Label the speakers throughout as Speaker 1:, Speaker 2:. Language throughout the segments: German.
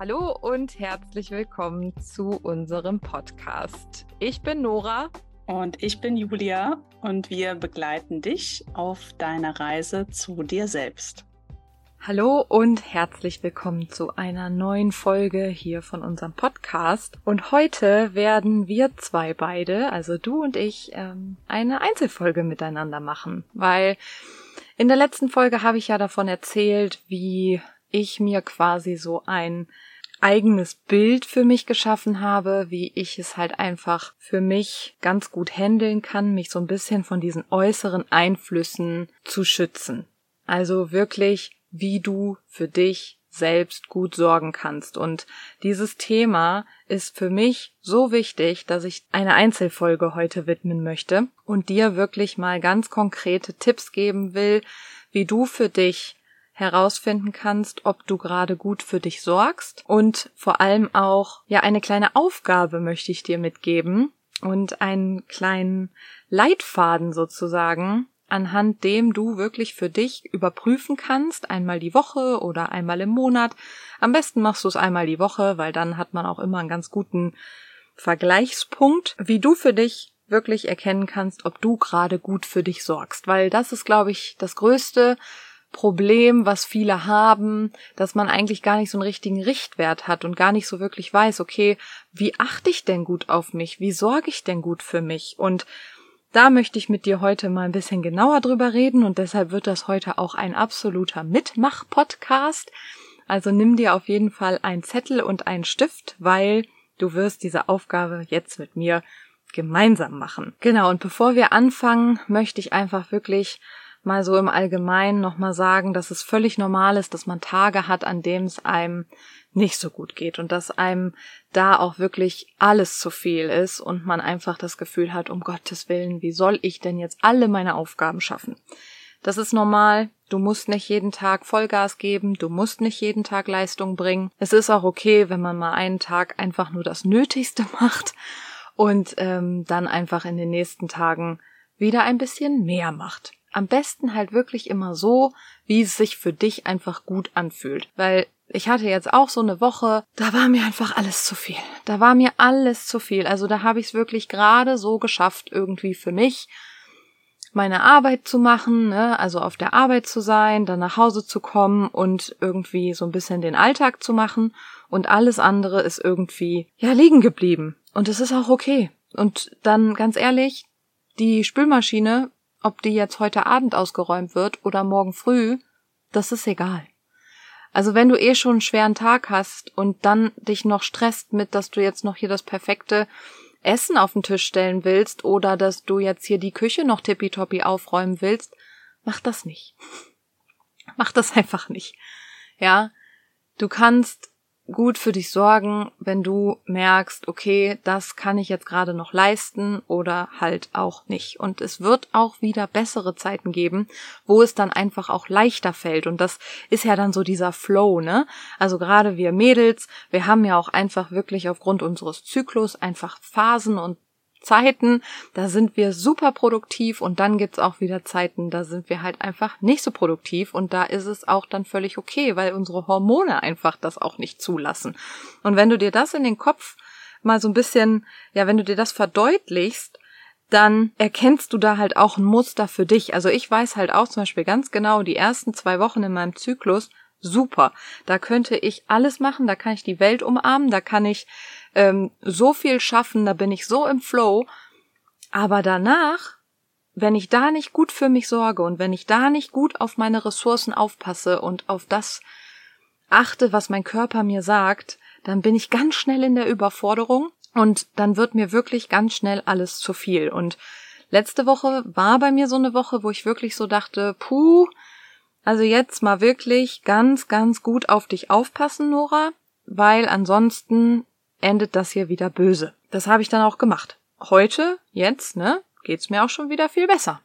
Speaker 1: Hallo und herzlich willkommen zu unserem Podcast. Ich bin Nora.
Speaker 2: Und ich bin Julia und wir begleiten dich auf deiner Reise zu dir selbst.
Speaker 1: Hallo und herzlich willkommen zu einer neuen Folge hier von unserem Podcast. Und heute werden wir zwei beide, also du und ich, ähm, eine Einzelfolge miteinander machen, weil in der letzten Folge habe ich ja davon erzählt, wie ich mir quasi so ein eigenes Bild für mich geschaffen habe, wie ich es halt einfach für mich ganz gut handeln kann, mich so ein bisschen von diesen äußeren Einflüssen zu schützen. Also wirklich, wie du für dich selbst gut sorgen kannst. Und dieses Thema ist für mich so wichtig, dass ich eine Einzelfolge heute widmen möchte und dir wirklich mal ganz konkrete Tipps geben will, wie du für dich herausfinden kannst, ob du gerade gut für dich sorgst und vor allem auch, ja, eine kleine Aufgabe möchte ich dir mitgeben und einen kleinen Leitfaden sozusagen, anhand dem du wirklich für dich überprüfen kannst, einmal die Woche oder einmal im Monat. Am besten machst du es einmal die Woche, weil dann hat man auch immer einen ganz guten Vergleichspunkt, wie du für dich wirklich erkennen kannst, ob du gerade gut für dich sorgst, weil das ist, glaube ich, das größte Problem, was viele haben, dass man eigentlich gar nicht so einen richtigen Richtwert hat und gar nicht so wirklich weiß, okay, wie achte ich denn gut auf mich? Wie sorge ich denn gut für mich? Und da möchte ich mit dir heute mal ein bisschen genauer drüber reden und deshalb wird das heute auch ein absoluter Mitmach-Podcast. Also nimm dir auf jeden Fall einen Zettel und einen Stift, weil du wirst diese Aufgabe jetzt mit mir gemeinsam machen. Genau, und bevor wir anfangen, möchte ich einfach wirklich mal so im Allgemeinen nochmal sagen, dass es völlig normal ist, dass man Tage hat, an dem es einem nicht so gut geht und dass einem da auch wirklich alles zu viel ist und man einfach das Gefühl hat, um Gottes Willen, wie soll ich denn jetzt alle meine Aufgaben schaffen? Das ist normal. Du musst nicht jeden Tag Vollgas geben. Du musst nicht jeden Tag Leistung bringen. Es ist auch okay, wenn man mal einen Tag einfach nur das Nötigste macht und ähm, dann einfach in den nächsten Tagen wieder ein bisschen mehr macht am besten halt wirklich immer so, wie es sich für dich einfach gut anfühlt. Weil ich hatte jetzt auch so eine Woche, da war mir einfach alles zu viel. Da war mir alles zu viel. Also da habe ich es wirklich gerade so geschafft, irgendwie für mich meine Arbeit zu machen, ne? also auf der Arbeit zu sein, dann nach Hause zu kommen und irgendwie so ein bisschen den Alltag zu machen und alles andere ist irgendwie ja liegen geblieben und es ist auch okay. Und dann ganz ehrlich, die Spülmaschine ob die jetzt heute Abend ausgeräumt wird oder morgen früh, das ist egal. Also wenn du eh schon einen schweren Tag hast und dann dich noch stresst mit, dass du jetzt noch hier das perfekte Essen auf den Tisch stellen willst oder dass du jetzt hier die Küche noch tippitoppi aufräumen willst, mach das nicht. mach das einfach nicht. Ja, du kannst gut für dich sorgen, wenn du merkst, okay, das kann ich jetzt gerade noch leisten oder halt auch nicht. Und es wird auch wieder bessere Zeiten geben, wo es dann einfach auch leichter fällt. Und das ist ja dann so dieser Flow, ne? Also gerade wir Mädels, wir haben ja auch einfach wirklich aufgrund unseres Zyklus einfach Phasen und Zeiten, da sind wir super produktiv und dann gibt's auch wieder Zeiten, da sind wir halt einfach nicht so produktiv und da ist es auch dann völlig okay, weil unsere Hormone einfach das auch nicht zulassen. Und wenn du dir das in den Kopf mal so ein bisschen, ja, wenn du dir das verdeutlichst, dann erkennst du da halt auch ein Muster für dich. Also ich weiß halt auch zum Beispiel ganz genau, die ersten zwei Wochen in meinem Zyklus, super. Da könnte ich alles machen, da kann ich die Welt umarmen, da kann ich ähm, so viel schaffen, da bin ich so im Flow. Aber danach, wenn ich da nicht gut für mich sorge und wenn ich da nicht gut auf meine Ressourcen aufpasse und auf das achte, was mein Körper mir sagt, dann bin ich ganz schnell in der Überforderung und dann wird mir wirklich ganz schnell alles zu viel. Und letzte Woche war bei mir so eine Woche, wo ich wirklich so dachte, puh, also jetzt mal wirklich ganz, ganz gut auf dich aufpassen, Nora, weil ansonsten endet das hier wieder böse. Das habe ich dann auch gemacht. Heute, jetzt, ne, geht's mir auch schon wieder viel besser.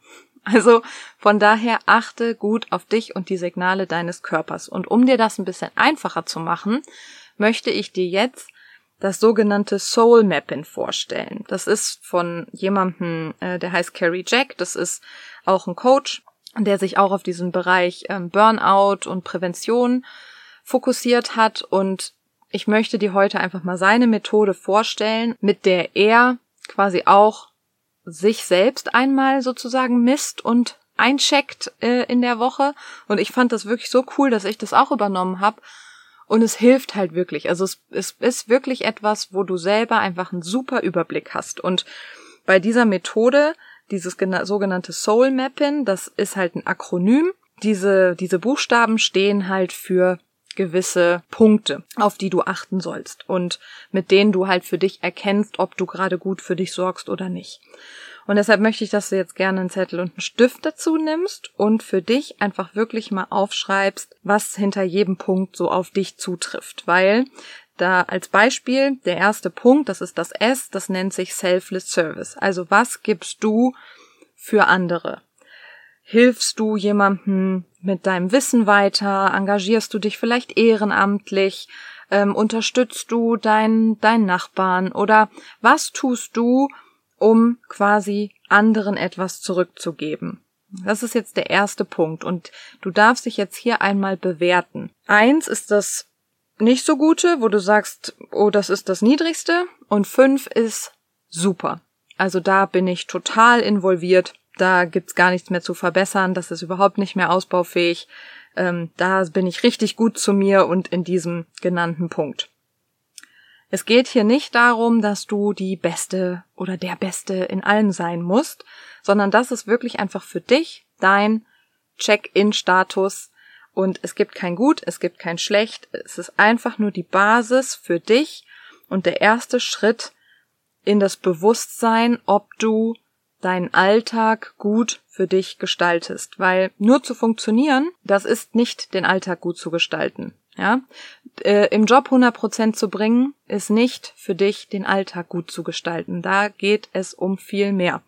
Speaker 1: Also von daher achte gut auf dich und die Signale deines Körpers. Und um dir das ein bisschen einfacher zu machen, möchte ich dir jetzt das sogenannte Soul Mapping vorstellen. Das ist von jemandem, äh, der heißt Carrie Jack. Das ist auch ein Coach, der sich auch auf diesen Bereich ähm, Burnout und Prävention fokussiert hat und ich möchte dir heute einfach mal seine Methode vorstellen, mit der er quasi auch sich selbst einmal sozusagen misst und eincheckt äh, in der Woche. Und ich fand das wirklich so cool, dass ich das auch übernommen habe. Und es hilft halt wirklich. Also es, es ist wirklich etwas, wo du selber einfach einen super Überblick hast. Und bei dieser Methode, dieses sogenannte Soul Mapping, das ist halt ein Akronym. Diese, diese Buchstaben stehen halt für gewisse Punkte, auf die du achten sollst und mit denen du halt für dich erkennst, ob du gerade gut für dich sorgst oder nicht. Und deshalb möchte ich, dass du jetzt gerne einen Zettel und einen Stift dazu nimmst und für dich einfach wirklich mal aufschreibst, was hinter jedem Punkt so auf dich zutrifft. Weil da als Beispiel der erste Punkt, das ist das S, das nennt sich Selfless Service. Also was gibst du für andere? Hilfst du jemandem mit deinem Wissen weiter? Engagierst du dich vielleicht ehrenamtlich? Ähm, unterstützt du deinen deinen Nachbarn? Oder was tust du, um quasi anderen etwas zurückzugeben. Das ist jetzt der erste Punkt und du darfst dich jetzt hier einmal bewerten. Eins ist das nicht so gute, wo du sagst, oh, das ist das niedrigste und fünf ist super. Also da bin ich total involviert. Da gibt's gar nichts mehr zu verbessern. Das ist überhaupt nicht mehr ausbaufähig. Ähm, da bin ich richtig gut zu mir und in diesem genannten Punkt. Es geht hier nicht darum, dass du die Beste oder der Beste in allem sein musst, sondern das ist wirklich einfach für dich dein Check-in-Status und es gibt kein Gut, es gibt kein Schlecht, es ist einfach nur die Basis für dich und der erste Schritt in das Bewusstsein, ob du deinen Alltag gut für dich gestaltest, weil nur zu funktionieren, das ist nicht den Alltag gut zu gestalten. Ja, äh, im Job 100% zu bringen, ist nicht für dich den Alltag gut zu gestalten. Da geht es um viel mehr.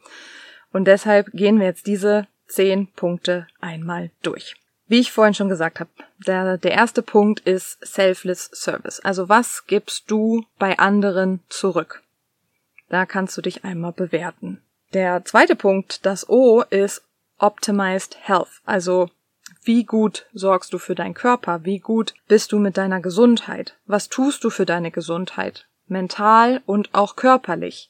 Speaker 1: Und deshalb gehen wir jetzt diese zehn Punkte einmal durch. Wie ich vorhin schon gesagt habe, der, der erste Punkt ist Selfless Service. Also was gibst du bei anderen zurück? Da kannst du dich einmal bewerten. Der zweite Punkt, das O, ist Optimized Health. Also wie gut sorgst du für deinen Körper? Wie gut bist du mit deiner Gesundheit? Was tust du für deine Gesundheit? Mental und auch körperlich.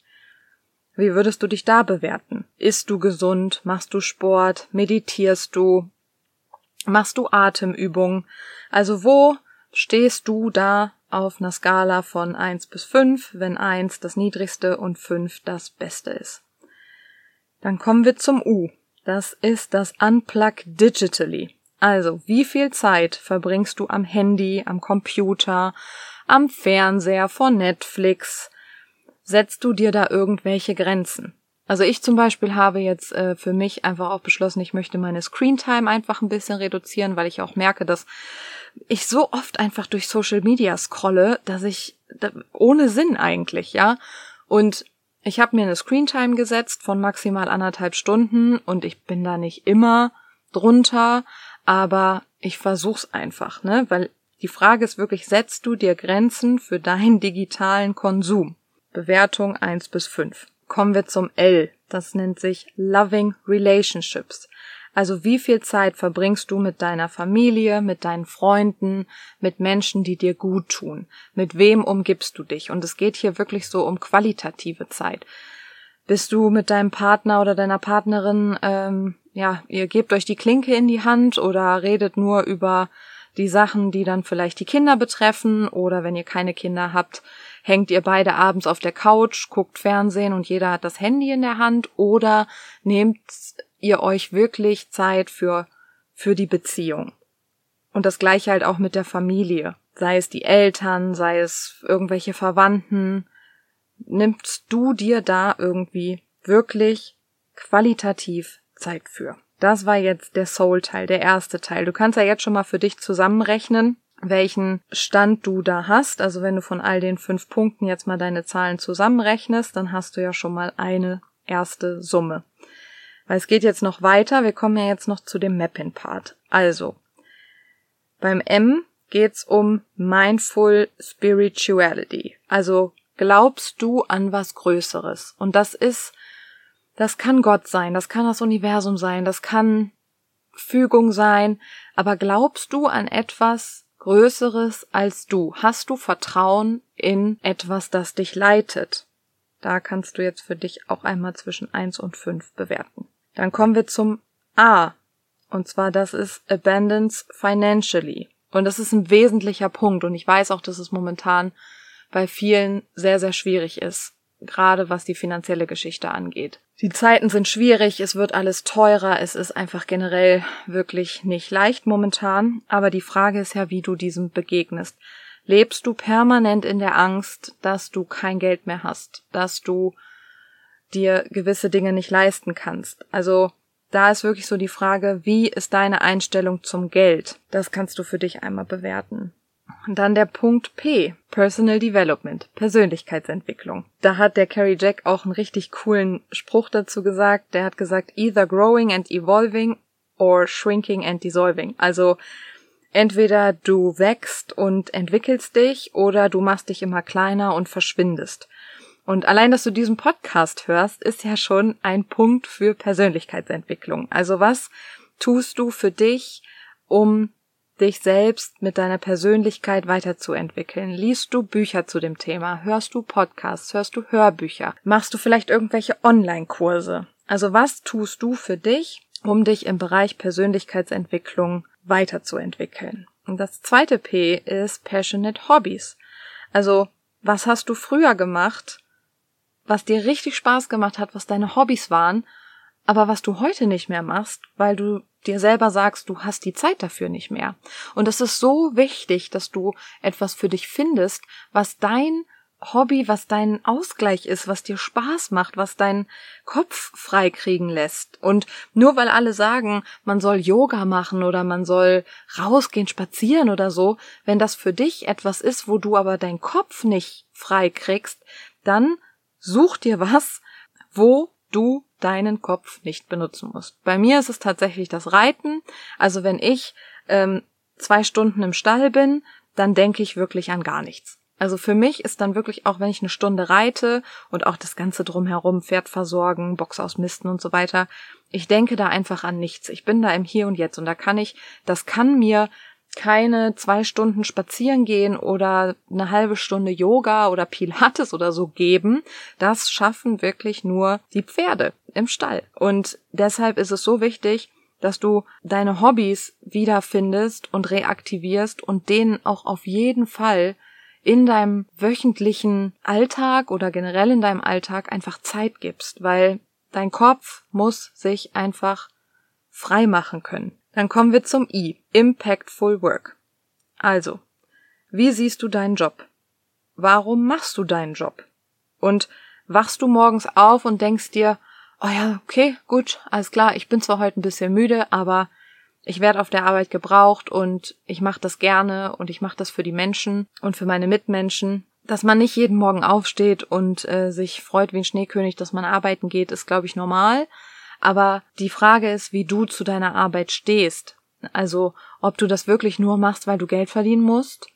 Speaker 1: Wie würdest du dich da bewerten? Isst du gesund? Machst du Sport? Meditierst du? Machst du Atemübungen? Also wo stehst du da auf einer Skala von eins bis fünf, wenn eins das niedrigste und fünf das beste ist? Dann kommen wir zum U. Das ist das Unplug Digitally. Also, wie viel Zeit verbringst du am Handy, am Computer, am Fernseher, vor Netflix? Setzt du dir da irgendwelche Grenzen? Also ich zum Beispiel habe jetzt äh, für mich einfach auch beschlossen, ich möchte meine Screentime einfach ein bisschen reduzieren, weil ich auch merke, dass ich so oft einfach durch Social Media scrolle, dass ich da, ohne Sinn eigentlich, ja. Und ich habe mir eine Screentime gesetzt von maximal anderthalb Stunden und ich bin da nicht immer drunter, aber ich versuch's einfach, ne? Weil die Frage ist wirklich, setzt du dir Grenzen für deinen digitalen Konsum? Bewertung eins bis fünf. Kommen wir zum L. Das nennt sich Loving Relationships. Also wie viel Zeit verbringst du mit deiner Familie, mit deinen Freunden, mit Menschen, die dir gut tun? Mit wem umgibst du dich? Und es geht hier wirklich so um qualitative Zeit. Bist du mit deinem Partner oder deiner Partnerin ähm, ja, ihr gebt euch die Klinke in die Hand oder redet nur über die Sachen, die dann vielleicht die Kinder betreffen oder wenn ihr keine Kinder habt, hängt ihr beide abends auf der Couch, guckt Fernsehen und jeder hat das Handy in der Hand oder nehmt ihr euch wirklich Zeit für, für die Beziehung. Und das gleiche halt auch mit der Familie. Sei es die Eltern, sei es irgendwelche Verwandten. Nimmst du dir da irgendwie wirklich qualitativ Zeit für. Das war jetzt der Soul-Teil, der erste Teil. Du kannst ja jetzt schon mal für dich zusammenrechnen, welchen Stand du da hast. Also wenn du von all den fünf Punkten jetzt mal deine Zahlen zusammenrechnest, dann hast du ja schon mal eine erste Summe. Weil es geht jetzt noch weiter. Wir kommen ja jetzt noch zu dem Mapping-Part. Also, beim M geht's um Mindful Spirituality. Also, glaubst du an was Größeres? Und das ist das kann Gott sein, das kann das Universum sein, das kann Fügung sein, aber glaubst du an etwas Größeres als du? Hast du Vertrauen in etwas, das dich leitet? Da kannst du jetzt für dich auch einmal zwischen eins und fünf bewerten. Dann kommen wir zum A. Und zwar das ist Abundance Financially. Und das ist ein wesentlicher Punkt. Und ich weiß auch, dass es momentan bei vielen sehr, sehr schwierig ist. Gerade was die finanzielle Geschichte angeht. Die Zeiten sind schwierig, es wird alles teurer, es ist einfach generell wirklich nicht leicht momentan. Aber die Frage ist ja, wie du diesem begegnest. Lebst du permanent in der Angst, dass du kein Geld mehr hast, dass du dir gewisse Dinge nicht leisten kannst? Also da ist wirklich so die Frage, wie ist deine Einstellung zum Geld? Das kannst du für dich einmal bewerten. Und dann der Punkt P, Personal Development, Persönlichkeitsentwicklung. Da hat der Carrie Jack auch einen richtig coolen Spruch dazu gesagt. Der hat gesagt, either growing and evolving or shrinking and dissolving. Also entweder du wächst und entwickelst dich oder du machst dich immer kleiner und verschwindest. Und allein, dass du diesen Podcast hörst, ist ja schon ein Punkt für Persönlichkeitsentwicklung. Also was tust du für dich, um dich selbst mit deiner Persönlichkeit weiterzuentwickeln? Liest du Bücher zu dem Thema? Hörst du Podcasts? Hörst du Hörbücher? Machst du vielleicht irgendwelche Online-Kurse? Also was tust du für dich, um dich im Bereich Persönlichkeitsentwicklung weiterzuentwickeln? Und das zweite P ist Passionate Hobbies. Also was hast du früher gemacht, was dir richtig Spaß gemacht hat, was deine Hobbys waren, aber was du heute nicht mehr machst, weil du dir selber sagst, du hast die Zeit dafür nicht mehr. Und es ist so wichtig, dass du etwas für dich findest, was dein Hobby, was dein Ausgleich ist, was dir Spaß macht, was deinen Kopf freikriegen lässt. Und nur weil alle sagen, man soll Yoga machen oder man soll rausgehen, spazieren oder so, wenn das für dich etwas ist, wo du aber deinen Kopf nicht freikriegst, dann Such dir was, wo du deinen Kopf nicht benutzen musst. Bei mir ist es tatsächlich das Reiten. Also wenn ich ähm, zwei Stunden im Stall bin, dann denke ich wirklich an gar nichts. Also für mich ist dann wirklich auch, wenn ich eine Stunde reite und auch das Ganze drumherum, Pferd versorgen, Box ausmisten und so weiter, ich denke da einfach an nichts. Ich bin da im Hier und Jetzt und da kann ich, das kann mir keine zwei Stunden spazieren gehen oder eine halbe Stunde Yoga oder Pilates oder so geben. Das schaffen wirklich nur die Pferde im Stall. Und deshalb ist es so wichtig, dass du deine Hobbys wiederfindest und reaktivierst und denen auch auf jeden Fall in deinem wöchentlichen Alltag oder generell in deinem Alltag einfach Zeit gibst, weil dein Kopf muss sich einfach frei machen können. Dann kommen wir zum I. Impactful Work. Also, wie siehst du deinen Job? Warum machst du deinen Job? Und wachst du morgens auf und denkst dir, oh ja, okay, gut, alles klar, ich bin zwar heute ein bisschen müde, aber ich werde auf der Arbeit gebraucht und ich mache das gerne und ich mache das für die Menschen und für meine Mitmenschen. Dass man nicht jeden Morgen aufsteht und äh, sich freut wie ein Schneekönig, dass man arbeiten geht, ist, glaube ich, normal. Aber die Frage ist, wie du zu deiner Arbeit stehst. Also, ob du das wirklich nur machst, weil du Geld verdienen musst,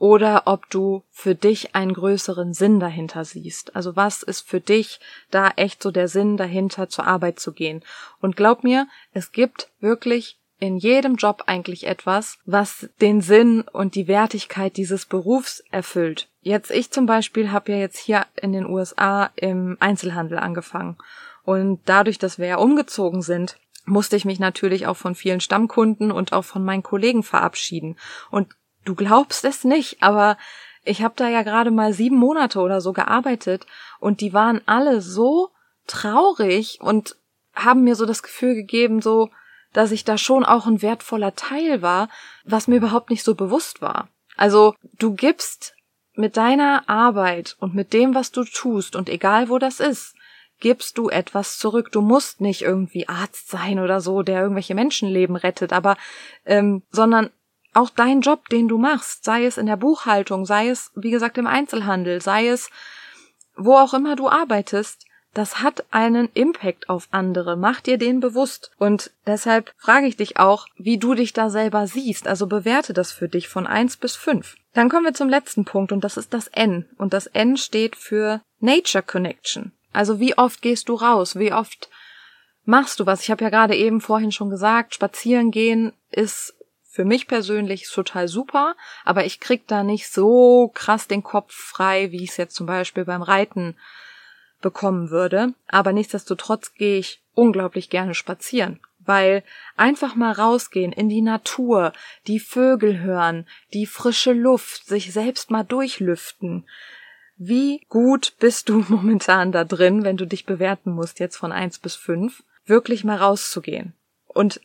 Speaker 1: oder ob du für dich einen größeren Sinn dahinter siehst. Also was ist für dich da echt so der Sinn dahinter, zur Arbeit zu gehen? Und glaub mir, es gibt wirklich in jedem Job eigentlich etwas, was den Sinn und die Wertigkeit dieses Berufs erfüllt. Jetzt ich zum Beispiel habe ja jetzt hier in den USA im Einzelhandel angefangen und dadurch, dass wir ja umgezogen sind, musste ich mich natürlich auch von vielen Stammkunden und auch von meinen Kollegen verabschieden. Und du glaubst es nicht, aber ich habe da ja gerade mal sieben Monate oder so gearbeitet und die waren alle so traurig und haben mir so das Gefühl gegeben, so, dass ich da schon auch ein wertvoller Teil war, was mir überhaupt nicht so bewusst war. Also du gibst mit deiner Arbeit und mit dem, was du tust und egal wo das ist, gibst du etwas zurück. Du musst nicht irgendwie Arzt sein oder so, der irgendwelche Menschenleben rettet, aber ähm, sondern auch dein Job, den du machst, sei es in der Buchhaltung, sei es, wie gesagt, im Einzelhandel, sei es wo auch immer du arbeitest, das hat einen Impact auf andere. Mach dir den bewusst. Und deshalb frage ich dich auch, wie du dich da selber siehst. Also bewerte das für dich von eins bis fünf. Dann kommen wir zum letzten Punkt und das ist das N. Und das N steht für Nature Connection. Also wie oft gehst du raus? Wie oft machst du was? Ich habe ja gerade eben vorhin schon gesagt, spazieren gehen ist für mich persönlich total super, aber ich krieg da nicht so krass den Kopf frei, wie ich es jetzt zum Beispiel beim Reiten bekommen würde. Aber nichtsdestotrotz gehe ich unglaublich gerne spazieren, weil einfach mal rausgehen in die Natur, die Vögel hören, die frische Luft, sich selbst mal durchlüften. Wie gut bist du momentan da drin, wenn du dich bewerten musst jetzt von eins bis fünf, wirklich mal rauszugehen? Und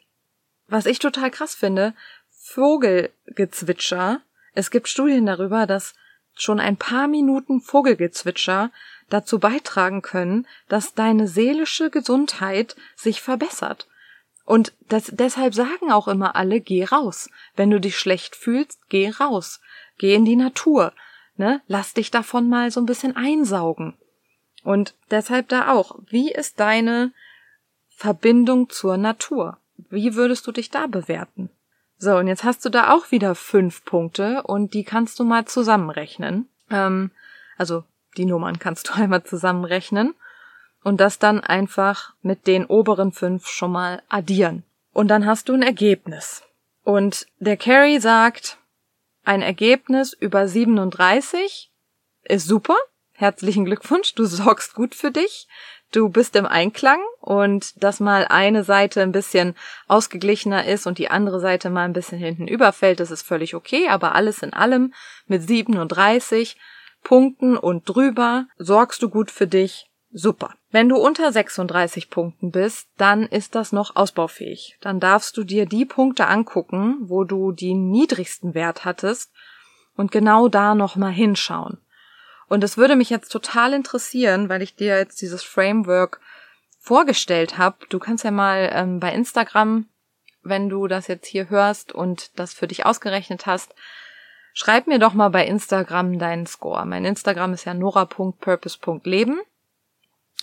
Speaker 1: was ich total krass finde, Vogelgezwitscher. Es gibt Studien darüber, dass schon ein paar Minuten Vogelgezwitscher dazu beitragen können, dass deine seelische Gesundheit sich verbessert. Und das, deshalb sagen auch immer alle, geh raus. Wenn du dich schlecht fühlst, geh raus. Geh in die Natur. Ne? Lass dich davon mal so ein bisschen einsaugen. Und deshalb da auch, wie ist deine Verbindung zur Natur? Wie würdest du dich da bewerten? So, und jetzt hast du da auch wieder fünf Punkte und die kannst du mal zusammenrechnen. Ähm, also die Nummern kannst du einmal zusammenrechnen und das dann einfach mit den oberen fünf schon mal addieren. Und dann hast du ein Ergebnis. Und der Carrie sagt, ein Ergebnis über 37 ist super. Herzlichen Glückwunsch, du sorgst gut für dich du bist im Einklang und dass mal eine Seite ein bisschen ausgeglichener ist und die andere Seite mal ein bisschen hinten überfällt, das ist völlig okay, aber alles in allem mit 37 Punkten und drüber sorgst du gut für dich. Super. Wenn du unter 36 Punkten bist, dann ist das noch ausbaufähig. Dann darfst du dir die Punkte angucken, wo du den niedrigsten Wert hattest und genau da nochmal hinschauen. Und es würde mich jetzt total interessieren, weil ich dir jetzt dieses Framework vorgestellt habe. Du kannst ja mal ähm, bei Instagram, wenn du das jetzt hier hörst und das für dich ausgerechnet hast, schreib mir doch mal bei Instagram deinen Score. Mein Instagram ist ja nora.purpose.leben.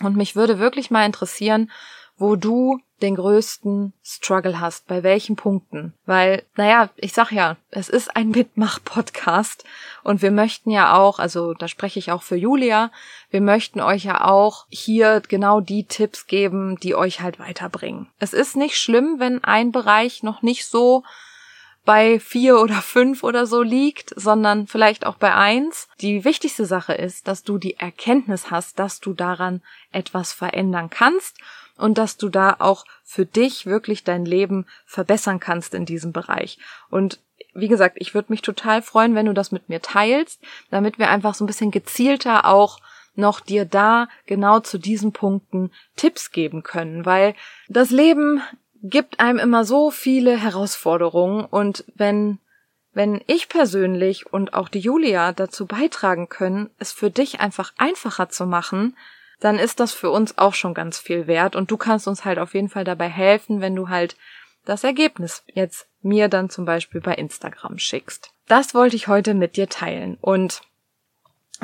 Speaker 1: Und mich würde wirklich mal interessieren, wo du den größten Struggle hast, bei welchen Punkten. Weil, naja, ich sag ja, es ist ein Mitmach-Podcast und wir möchten ja auch, also da spreche ich auch für Julia, wir möchten euch ja auch hier genau die Tipps geben, die euch halt weiterbringen. Es ist nicht schlimm, wenn ein Bereich noch nicht so bei vier oder fünf oder so liegt, sondern vielleicht auch bei eins. Die wichtigste Sache ist, dass du die Erkenntnis hast, dass du daran etwas verändern kannst und dass du da auch für dich wirklich dein Leben verbessern kannst in diesem Bereich. Und wie gesagt, ich würde mich total freuen, wenn du das mit mir teilst, damit wir einfach so ein bisschen gezielter auch noch dir da genau zu diesen Punkten Tipps geben können, weil das Leben gibt einem immer so viele Herausforderungen und wenn wenn ich persönlich und auch die Julia dazu beitragen können, es für dich einfach einfacher zu machen, dann ist das für uns auch schon ganz viel wert und du kannst uns halt auf jeden Fall dabei helfen, wenn du halt das Ergebnis jetzt mir dann zum Beispiel bei Instagram schickst. Das wollte ich heute mit dir teilen und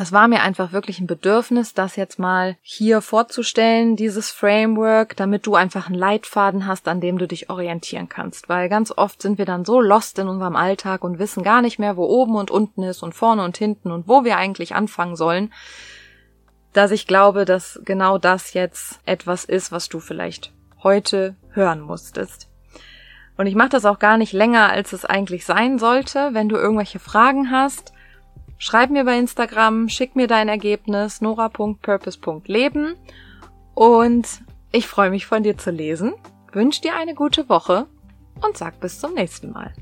Speaker 1: es war mir einfach wirklich ein Bedürfnis, das jetzt mal hier vorzustellen, dieses Framework, damit du einfach einen Leitfaden hast, an dem du dich orientieren kannst. Weil ganz oft sind wir dann so lost in unserem Alltag und wissen gar nicht mehr, wo oben und unten ist und vorne und hinten und wo wir eigentlich anfangen sollen, dass ich glaube, dass genau das jetzt etwas ist, was du vielleicht heute hören musstest. Und ich mache das auch gar nicht länger, als es eigentlich sein sollte. Wenn du irgendwelche Fragen hast, schreib mir bei Instagram, schick mir dein Ergebnis nora.purpose.leben und ich freue mich von dir zu lesen, wünsche dir eine gute Woche und sag bis zum nächsten Mal.